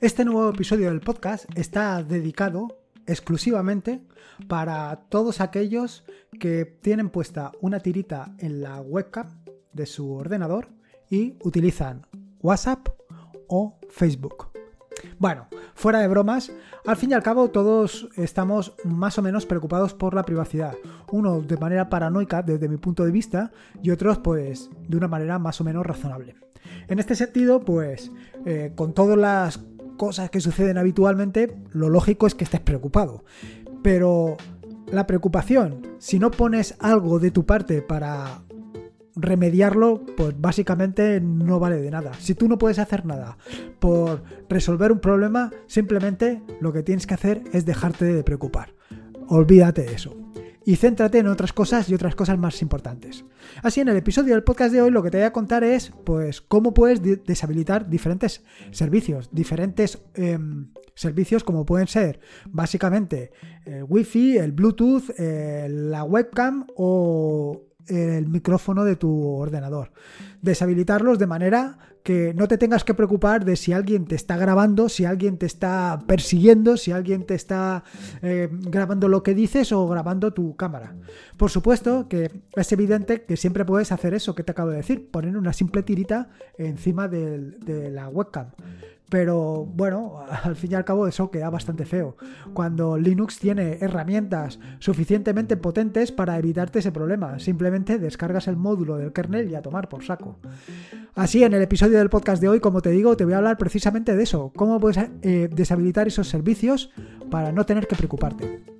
Este nuevo episodio del podcast está dedicado exclusivamente para todos aquellos que tienen puesta una tirita en la webcam de su ordenador y utilizan WhatsApp o Facebook. Bueno, fuera de bromas, al fin y al cabo todos estamos más o menos preocupados por la privacidad. Uno de manera paranoica desde mi punto de vista y otros pues de una manera más o menos razonable. En este sentido, pues eh, con todas las cosas que suceden habitualmente, lo lógico es que estés preocupado. Pero la preocupación, si no pones algo de tu parte para remediarlo, pues básicamente no vale de nada. Si tú no puedes hacer nada por resolver un problema, simplemente lo que tienes que hacer es dejarte de preocupar. Olvídate de eso. Y céntrate en otras cosas y otras cosas más importantes. Así, en el episodio del podcast de hoy lo que te voy a contar es, pues, cómo puedes deshabilitar diferentes servicios, diferentes em, servicios como pueden ser, básicamente, el Wi-Fi, el Bluetooth, eh, la webcam o el micrófono de tu ordenador. Deshabilitarlos de manera que no te tengas que preocupar de si alguien te está grabando, si alguien te está persiguiendo, si alguien te está eh, grabando lo que dices o grabando tu cámara. Por supuesto que es evidente que siempre puedes hacer eso que te acabo de decir, poner una simple tirita encima de la webcam. Pero bueno, al fin y al cabo eso queda bastante feo. Cuando Linux tiene herramientas suficientemente potentes para evitarte ese problema, simplemente descargas el módulo del kernel y a tomar por saco. Así, en el episodio del podcast de hoy, como te digo, te voy a hablar precisamente de eso, cómo puedes eh, deshabilitar esos servicios para no tener que preocuparte.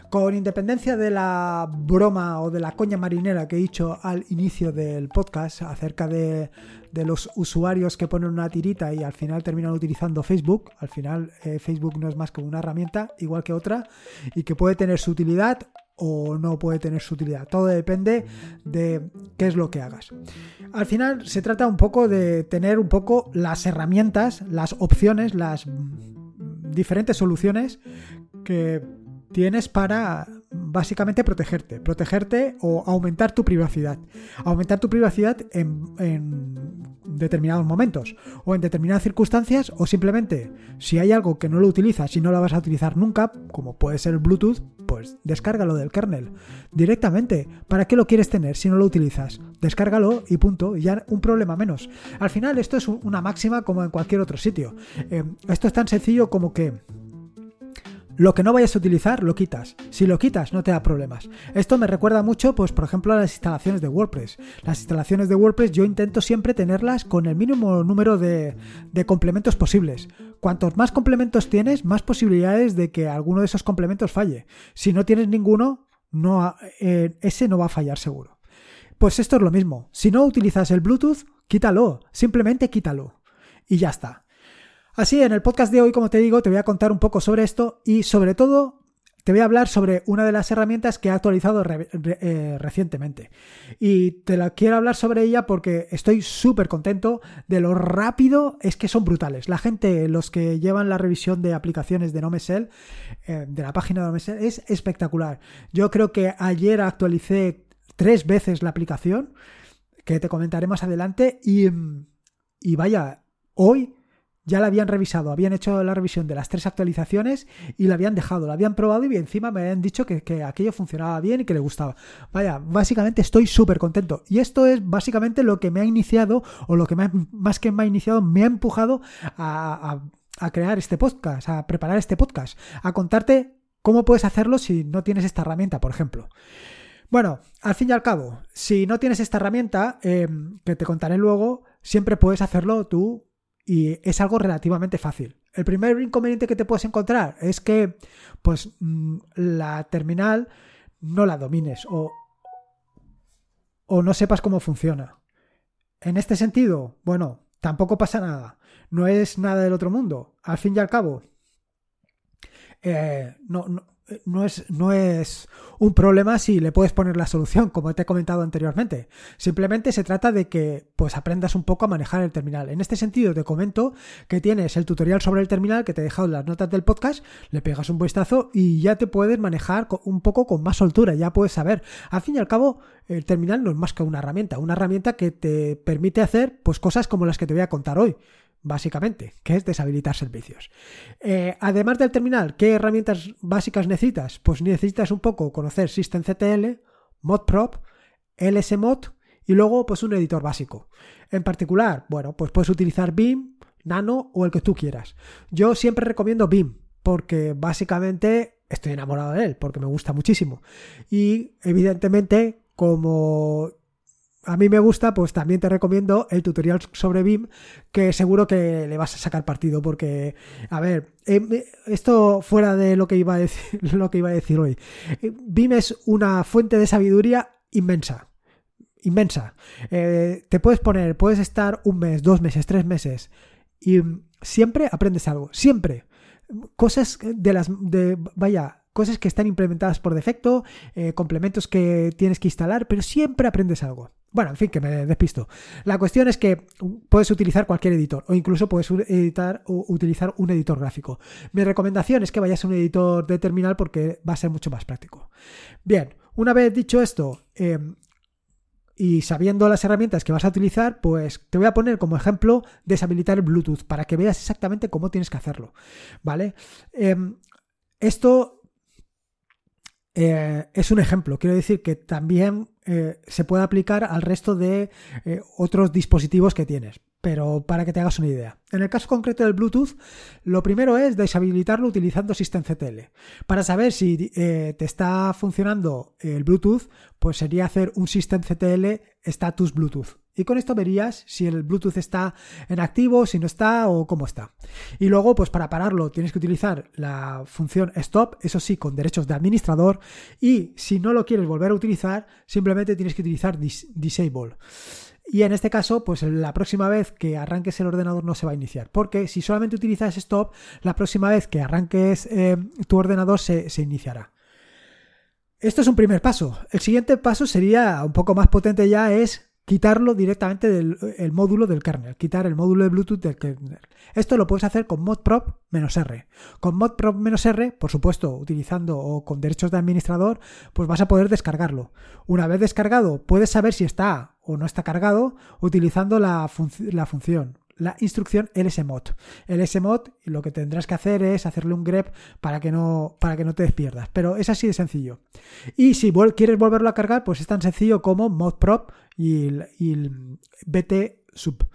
con independencia de la broma o de la coña marinera que he dicho al inicio del podcast acerca de, los usuarios que ponen una tirita y al final terminan utilizando Facebook, al final eh, Facebook no es más que una herramienta igual que otra y que puede tener su utilidad o no puede tener su utilidad. Todo depende de qué es lo que hagas. Al final se trata un poco de tener un poco las herramientas, las opciones, las diferentes soluciones que tienes para básicamente protegerte, protegerte o aumentar tu privacidad. Aumentar tu privacidad en, determinados momentos o en determinadas circunstancias o simplemente si hay algo que no lo utilizas y no lo vas a utilizar nunca, como puede ser Bluetooth, pues descárgalo del kernel directamente. ¿Para qué lo quieres tener si no lo utilizas? Descárgalo y punto, y ya un problema menos. Al final esto es una máxima como en cualquier otro sitio. Eh, esto es tan sencillo como que lo que no vayas a utilizar, lo quitas. Si lo quitas, no te da problemas. Esto me recuerda mucho, pues, por ejemplo, a las instalaciones de WordPress. Las instalaciones de WordPress yo intento siempre tenerlas con el mínimo número de, complementos posibles. Cuantos más complementos tienes, más posibilidades de que alguno de esos complementos falle. Si no tienes ninguno, no, eh, ese no va a fallar seguro. Pues esto es lo mismo. Si no utilizas el Bluetooth, quítalo. Simplemente quítalo. Y ya está. Así, en el podcast de hoy, como te digo, te voy a contar un poco sobre esto y sobre todo te voy a hablar sobre una de las herramientas que he actualizado eh, recientemente. Y te la quiero hablar sobre ella porque estoy súper contento de lo rápido, es que son brutales. La gente, los que llevan la revisión de aplicaciones de Nomesel, eh, de la página de Nomesel, es espectacular. Yo creo que ayer actualicé tres veces la aplicación, que te comentaré más adelante, y, y vaya, hoy ya la habían revisado, habían hecho la revisión de las tres actualizaciones y la habían dejado, la habían probado y encima me habían dicho que, aquello funcionaba bien y que le gustaba. Vaya, básicamente estoy súper contento. Y esto es básicamente lo que me ha iniciado, o lo que más que me ha iniciado, me ha empujado a, crear este podcast, a preparar este podcast, a contarte cómo puedes hacerlo si no tienes esta herramienta, por ejemplo. Bueno, al fin y al cabo, si no tienes esta herramienta, eh, que te contaré luego, siempre puedes hacerlo tú y es algo relativamente fácil. El primer inconveniente que te puedes encontrar es que pues mm, la terminal no la domines o, o no sepas cómo funciona. En este sentido, bueno, tampoco pasa nada. No es nada del otro mundo. Al fin y al cabo, eh, no, no es, no es un problema si le puedes poner la solución, como te he comentado anteriormente. Simplemente se trata de que pues aprendas un poco a manejar el terminal. En este sentido, te comento que tienes el tutorial sobre el terminal que te he dejado en las notas del podcast, le pegas un vistazo y ya te puedes manejar un poco con más soltura, ya puedes saber. Al fin y al cabo, el terminal no es más que una herramienta, una herramienta que te permite hacer pues cosas como las que te voy a contar hoy básicamente, que es deshabilitar servicios. Eh, además del terminal, ¿qué herramientas básicas necesitas? Pues necesitas un poco conocer systemctl, modprop, lsmod y luego pues un editor básico. En particular, bueno, pues puedes utilizar Vim, Nano o el que tú quieras. Yo siempre recomiendo Vim porque básicamente estoy enamorado de él, porque me gusta muchísimo. Y evidentemente, como a mí me gusta, pues también te recomiendo el tutorial sobre BIM, que seguro que le vas a sacar partido, porque, a ver, eh, esto fuera de lo que iba a decir, lo que iba a decir hoy. BIM es una fuente de sabiduría inmensa. Inmensa. Eh, te puedes poner, puedes estar un mes, dos meses, tres meses, y siempre aprendes algo. Siempre. Cosas de las. de. vaya cosas que están implementadas por defecto, eh, complementos que tienes que instalar, pero siempre aprendes algo. Bueno, en fin, que me despisto. La cuestión es que puedes utilizar cualquier editor o incluso puedes editar o utilizar un editor gráfico. Mi recomendación es que vayas a un editor de terminal porque va a ser mucho más práctico. Bien, una vez dicho esto em, y sabiendo las herramientas que vas a utilizar, pues te voy a poner como ejemplo deshabilitar el Bluetooth para que veas exactamente cómo tienes que hacerlo. ¿Vale? Em, esto eh, es un ejemplo. Quiero decir que también eh, se puede aplicar al resto de eh, otros dispositivos que tienes. Pero para que te hagas una idea. En el caso concreto del Bluetooth, lo primero es deshabilitarlo utilizando systemctl. Para saber si te está funcionando el Bluetooth, pues sería hacer un systemctl status Bluetooth. Y con esto verías si el Bluetooth está en activo, si no está o cómo está. Y luego, pues para pararlo tienes que utilizar la función stop, eso sí, con derechos de administrador. Y si no lo quieres volver a utilizar, simplemente tienes que utilizar disable. Y en este caso, pues la próxima vez que arranques el ordenador no se va a iniciar. Porque si solamente utilizas stop, la próxima vez que arranques eh, tu ordenador se, se iniciará. Esto es un primer paso. El siguiente paso sería un poco más potente ya, es quitarlo directamente del módulo del kernel, quitar el módulo de Bluetooth del kernel. Esto lo puedes hacer con modprop-r. Con modprop-r, por supuesto, utilizando o con derechos de administrador, pues vas a poder descargarlo. Una vez descargado, puedes saber si está o no está cargado utilizando la, la función la instrucción lsmod. lsmod lo que tendrás que hacer es hacerle un grep para que no, para que no te despierdas. Pero es así de sencillo. Y si quieres volverlo a cargar, pues es tan sencillo como modprop y el, bt sub.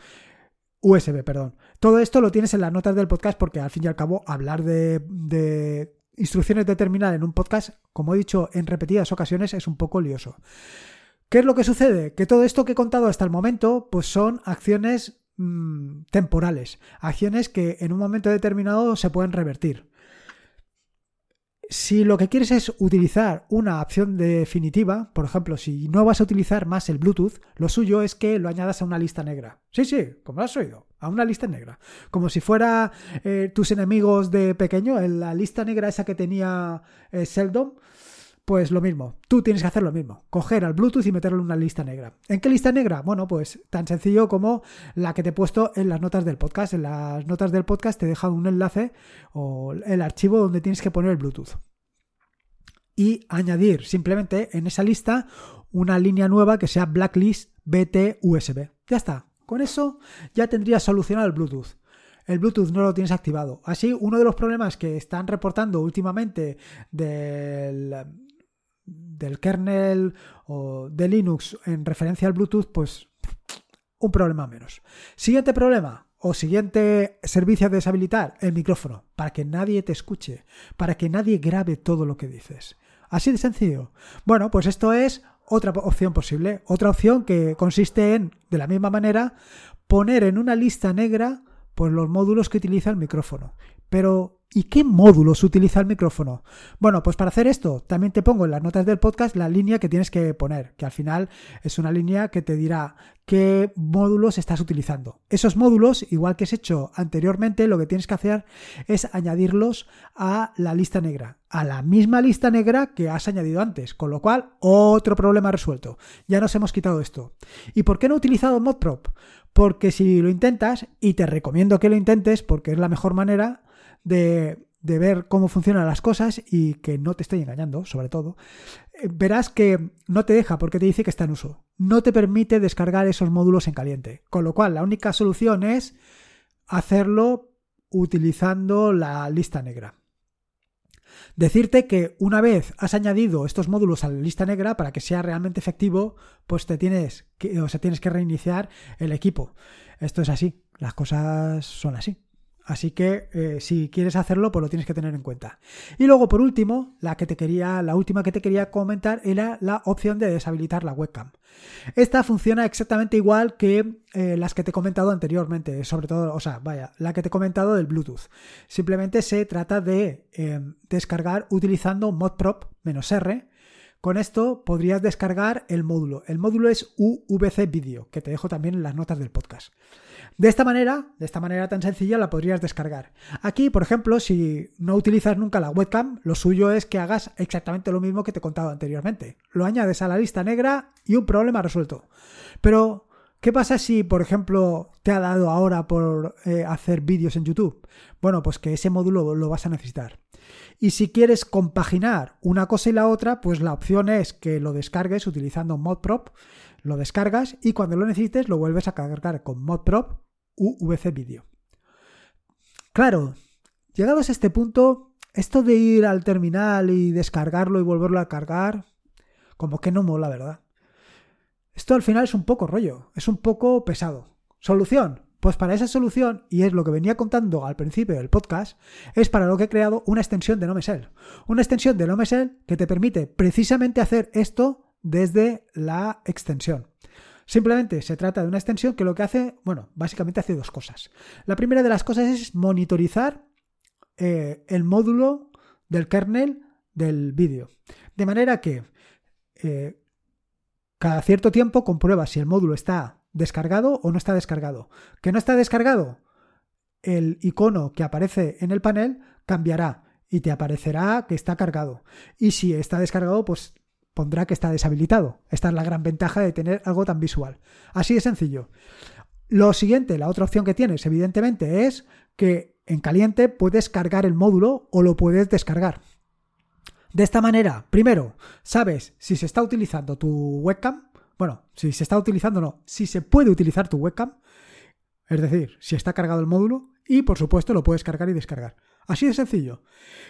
USB, perdón. Todo esto lo tienes en las notas del podcast porque al fin y al cabo hablar de, de instrucciones de terminal en un podcast, como he dicho en repetidas ocasiones, es un poco lioso. ¿Qué es lo que sucede? Que todo esto que he contado hasta el momento, pues son acciones Mm, temporales, acciones que en un momento determinado se pueden revertir. Si lo que quieres es utilizar una opción definitiva, por ejemplo, si no vas a utilizar más el Bluetooth, lo suyo es que lo añadas a una lista negra. Sí, sí, como lo has oído, a una lista negra. Como si fuera eh, tus enemigos de pequeño, en la lista negra esa que tenía eh, Seldom, pues lo mismo, tú tienes que hacer lo mismo, coger al Bluetooth y meterlo en una lista negra. ¿En qué lista negra? Bueno, pues tan sencillo como la que te he puesto en las notas del podcast. En las notas del podcast te he dejado un enlace o el archivo donde tienes que poner el Bluetooth. Y añadir simplemente en esa lista una línea nueva que sea blacklist BT USB. Ya está. Con eso ya tendrías solucionado el Bluetooth el Bluetooth no lo tienes activado. Así, uno de los problemas que están reportando últimamente del, del kernel o de Linux en referencia al Bluetooth, pues un problema menos. Siguiente problema o siguiente servicio a deshabilitar, el micrófono, para que nadie te escuche, para que nadie grabe todo lo que dices. Así de sencillo. Bueno, pues esto es otra opción posible. Otra opción que consiste en, de la misma manera, poner en una lista negra pues, los módulos que utiliza el micrófono. Pero ¿Y qué módulos utiliza el micrófono? Bueno, pues para hacer esto, también te pongo en las notas del podcast la línea que tienes que poner, que al final es una línea que te dirá qué módulos estás utilizando. Esos módulos, igual que has hecho anteriormente, lo que tienes que hacer es añadirlos a la lista negra, a la misma lista negra que has añadido antes, con lo cual otro problema resuelto. Ya nos hemos quitado esto. ¿Y por qué no he utilizado ModProp? Porque si lo intentas, y te recomiendo que lo intentes porque es la mejor manera, de, ver cómo funcionan las cosas y que no te estoy engañando, sobre todo, eh, verás que no te deja porque te dice que está en uso. No te permite descargar esos módulos en caliente. Con lo cual, la única solución es hacerlo utilizando la lista negra. Decirte que una vez has añadido estos módulos a la lista negra, para que sea realmente efectivo, pues te tienes o sea, tienes que reiniciar el equipo. Esto es así, las cosas son así. Así que eh, si quieres hacerlo, pues lo tienes que tener en cuenta. Y luego, por último, la que te quería, la última que te quería comentar era la opción de deshabilitar la webcam. Esta funciona exactamente igual que eh, las que te he comentado anteriormente, sobre todo, o sea, vaya, la que te he comentado del Bluetooth. Simplemente se trata de em, descargar utilizando modprop-r. Con esto podrías descargar el módulo. El módulo es UVC Video, que te dejo también en las notas del podcast. De esta manera, de esta manera tan sencilla, la podrías descargar. Aquí, por ejemplo, si no utilizas nunca la webcam, lo suyo es que hagas exactamente lo mismo que te he contado anteriormente. Lo añades a la lista negra y un problema resuelto. Pero, ¿qué pasa si, por ejemplo, te ha dado ahora por eh, hacer vídeos en YouTube? Bueno, pues que ese módulo lo vas a necesitar. Y si quieres compaginar una cosa y la otra, pues la opción es que lo descargues utilizando ModProp, lo descargas y cuando lo necesites lo vuelves a cargar con ModProp UVC Video. Claro, llegados a este punto, esto de ir al terminal y descargarlo y volverlo a cargar, como que no mola, ¿verdad? Esto al final es un poco rollo, es un poco pesado. ¿Solución? Pues para esa solución, y es lo que venía contando al principio del podcast, es para lo que he creado una extensión de NoMesel. Una extensión de NoMesel que te permite precisamente hacer esto desde la extensión. Simplemente se trata de una extensión que lo que hace, bueno, básicamente hace dos cosas. La primera de las cosas es monitorizar eh, el módulo del kernel del vídeo. De manera que eh, cada cierto tiempo comprueba si el módulo está descargado o no está descargado. ¿Que no está descargado? El icono que aparece en el panel cambiará y te aparecerá que está cargado. Y si está descargado, pues pondrá que está deshabilitado. Esta es la gran ventaja de tener algo tan visual. Así de sencillo. Lo siguiente, la otra opción que tienes, evidentemente, es que en caliente puedes cargar el módulo o lo puedes descargar. De esta manera, primero, sabes si se está utilizando tu webcam. Bueno, si se está utilizando no, si se puede utilizar tu webcam. Es decir, si está cargado el módulo. Y por supuesto lo puedes cargar y descargar. Así de sencillo.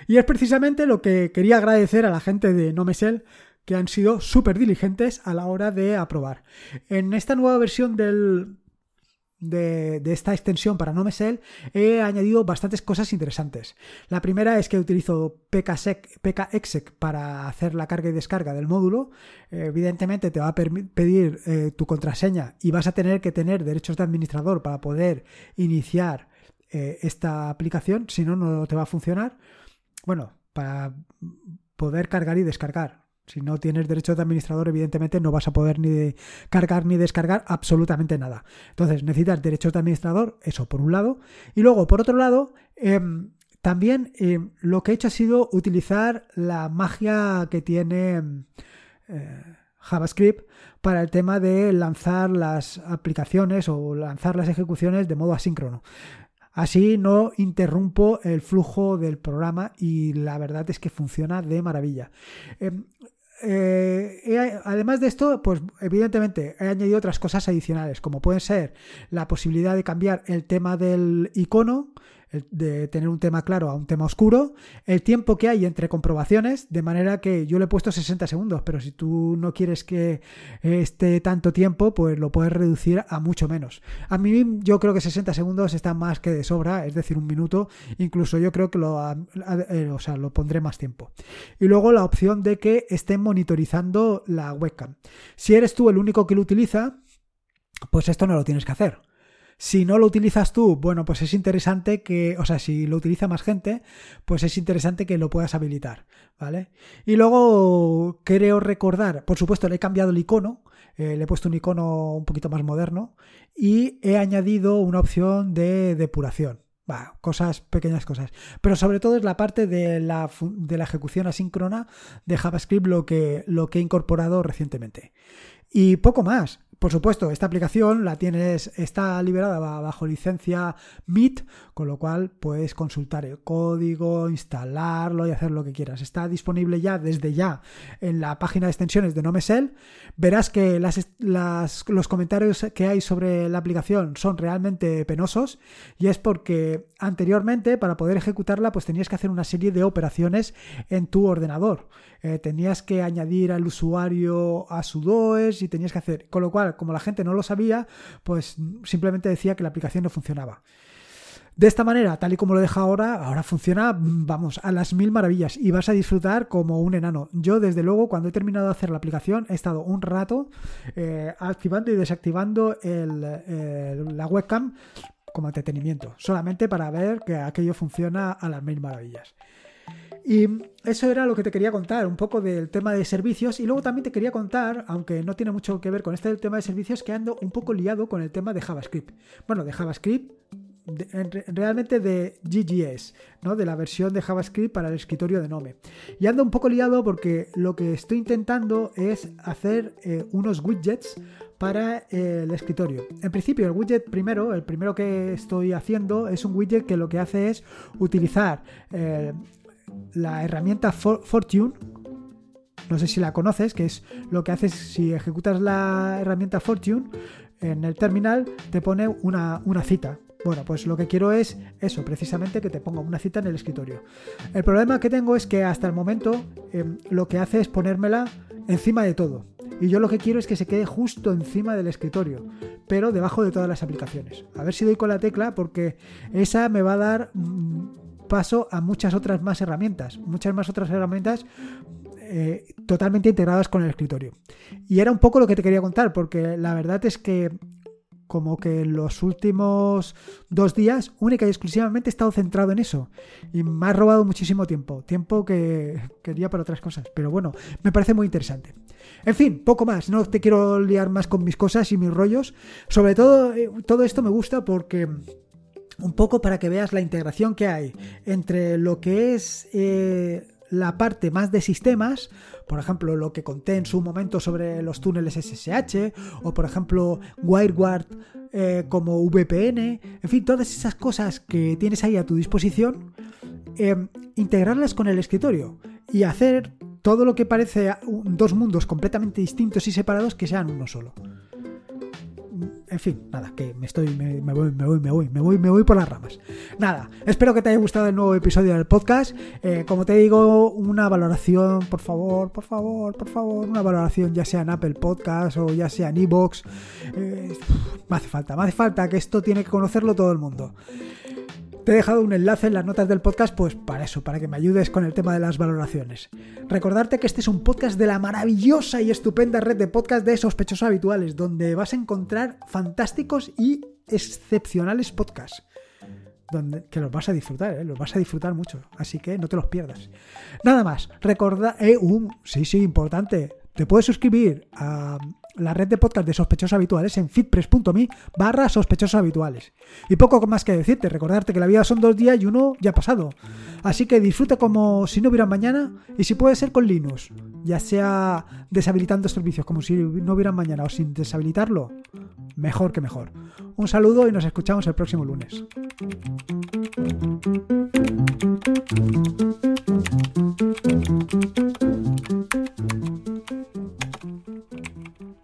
Y es precisamente lo que quería agradecer a la gente de Nomesel que han sido súper diligentes a la hora de aprobar. En esta nueva versión del, de, esta extensión para NoMesel he añadido bastantes cosas interesantes. La primera es que utilizo pkexec para hacer la carga y descarga del módulo. evidentemente te va a pedir eh, tu contraseña y vas a tener que tener derechos de administrador para poder iniciar eh, esta aplicación, si no, no te va a funcionar. Bueno, para poder cargar y descargar si no tienes derecho de administrador, evidentemente no vas a poder ni cargar ni descargar absolutamente nada. Entonces necesitas derechos de administrador, eso por un lado. Y luego, por otro lado, em, también em, lo que he hecho ha sido utilizar la magia que tiene em, eh, JavaScript para el tema de lanzar las aplicaciones o lanzar las ejecuciones de modo asíncrono. Así no interrumpo el flujo del programa y la verdad es que funciona de maravilla. Además de esto, pues evidentemente he añadido otras cosas adicionales, como pueden ser la posibilidad de cambiar el tema del icono, de tener un tema claro a un tema oscuro, el tiempo que hay entre comprobaciones, de manera que yo le he puesto 60 segundos, pero si tú no quieres que esté tanto tiempo, pues lo puedes reducir a mucho menos. A mí yo creo que 60 segundos está más que de sobra, es decir, un minuto, incluso yo creo que lo, eh, o sea, lo pondré más tiempo. Y luego la opción de que estén monitorizando la webcam. Si eres tú el único que lo utiliza, pues esto no lo tienes que hacer. Si no lo utilizas tú, bueno, pues es interesante que, o sea, si lo utiliza más gente, pues es interesante que lo puedas habilitar, ¿vale? Y luego creo recordar, por supuesto, le he cambiado el icono, eh, le he puesto un icono un poquito más moderno y he añadido una opción de depuración. Va, cosas, pequeñas cosas. Pero sobre todo es la parte de la, de la ejecución asíncrona de JavaScript lo que, lo que he incorporado recientemente. Y poco más. Por supuesto, esta aplicación la tienes, está liberada bajo licencia MIT, con lo cual puedes consultar el código, instalarlo y hacer lo que quieras. Está disponible ya desde ya en la página de extensiones de Nomesel. Verás que los comentarios que hay sobre la aplicación son realmente penosos y es porque anteriormente para poder ejecutarla pues tenías que hacer una serie de operaciones en tu ordenador. Eh, tenías que añadir al usuario a su DOES y tenías que hacer, con lo cual como la gente no lo sabía, pues simplemente decía que la aplicación no funcionaba. De esta manera, tal y como lo deja ahora, ahora funciona, vamos, a las mil maravillas y vas a disfrutar como un enano. Yo, desde luego, cuando he terminado de hacer la aplicación, he estado un rato eh, activando y desactivando la webcam como entretenimiento, solamente para ver que aquello funciona a las mil maravillas. Y eso era lo que te quería contar, un poco del tema de servicios. Y luego también te quería contar, aunque no tiene mucho que ver con este tema de servicios, que ando un poco liado con el tema de JavaScript. Bueno, de JavaScript, realmente de GGS, ¿no? de la versión de JavaScript para el escritorio de Nome. Y ando un poco liado porque lo que estoy intentando es hacer eh, unos widgets para eh, el escritorio. En principio, el widget primero, el primero que estoy haciendo, es un widget que lo que hace es utilizar eh, la herramienta Fortune, no sé si la conoces, que es lo que haces si ejecutas la herramienta Fortune en el terminal, te pone una, cita. Bueno, pues lo que quiero es eso, precisamente que te ponga una cita en el escritorio. El problema que tengo es que hasta el momento em, lo que hace es ponérmela encima de todo. Y yo lo que quiero es que se quede justo encima del escritorio, pero debajo de todas las aplicaciones. A ver si doy con la tecla porque esa me va a dar mm, paso a muchas otras más herramientas, muchas más otras herramientas eh, totalmente integradas con el escritorio. Y era un poco lo que te quería contar, porque la verdad es que como que en los últimos dos días única y exclusivamente he estado centrado en eso y me ha robado muchísimo tiempo, tiempo que quería para otras cosas, pero bueno, me parece muy interesante. En fin, poco más, no te quiero liar más con mis cosas y mis rollos, sobre todo eh, todo esto me gusta porque un poco para que veas la integración que hay entre lo que es eh, la parte más de sistemas, por ejemplo, lo que conté en su momento sobre los túneles SSH, o por ejemplo, WireGuard eh, como VPN, en fin, todas esas cosas que tienes ahí a tu disposición, eh, integrarlas con el escritorio y hacer todo lo que parece dos mundos completamente distintos y separados que sean uno solo en fin, nada, que me estoy, me, voy, me voy, me voy, me voy, me voy por las ramas. Nada, espero que te haya gustado el nuevo episodio del podcast. Eh, como te digo, una valoración, por favor, por favor, por favor, una valoración, ya sea en Apple Podcast o ya sea en Evox. Eh, me hace falta, me hace falta que esto tiene que conocerlo todo el mundo. Te he dejado un enlace en las notas del podcast, pues para eso, para que me ayudes con el tema de las valoraciones. Recordarte que este es un podcast de la maravillosa y estupenda red de podcast de sospechosos habituales, donde vas a encontrar fantásticos y excepcionales podcasts. Donde, que los vas a disfrutar, ¿eh? los vas a disfrutar mucho, así que no te los pierdas. Nada más, recuerda, eh, sí, sí, importante, te puedes suscribir a la red de podcast de sospechosos habituales en fitpress.me barra sospechosos habituales. Y poco más que decirte, recordarte que la vida son dos días y uno ya ha pasado. Así que disfruta como si no hubiera mañana y si puede ser con Linux, ya sea deshabilitando servicios como si no hubiera mañana o sin deshabilitarlo, mejor que mejor. Un saludo y nos escuchamos el próximo lunes.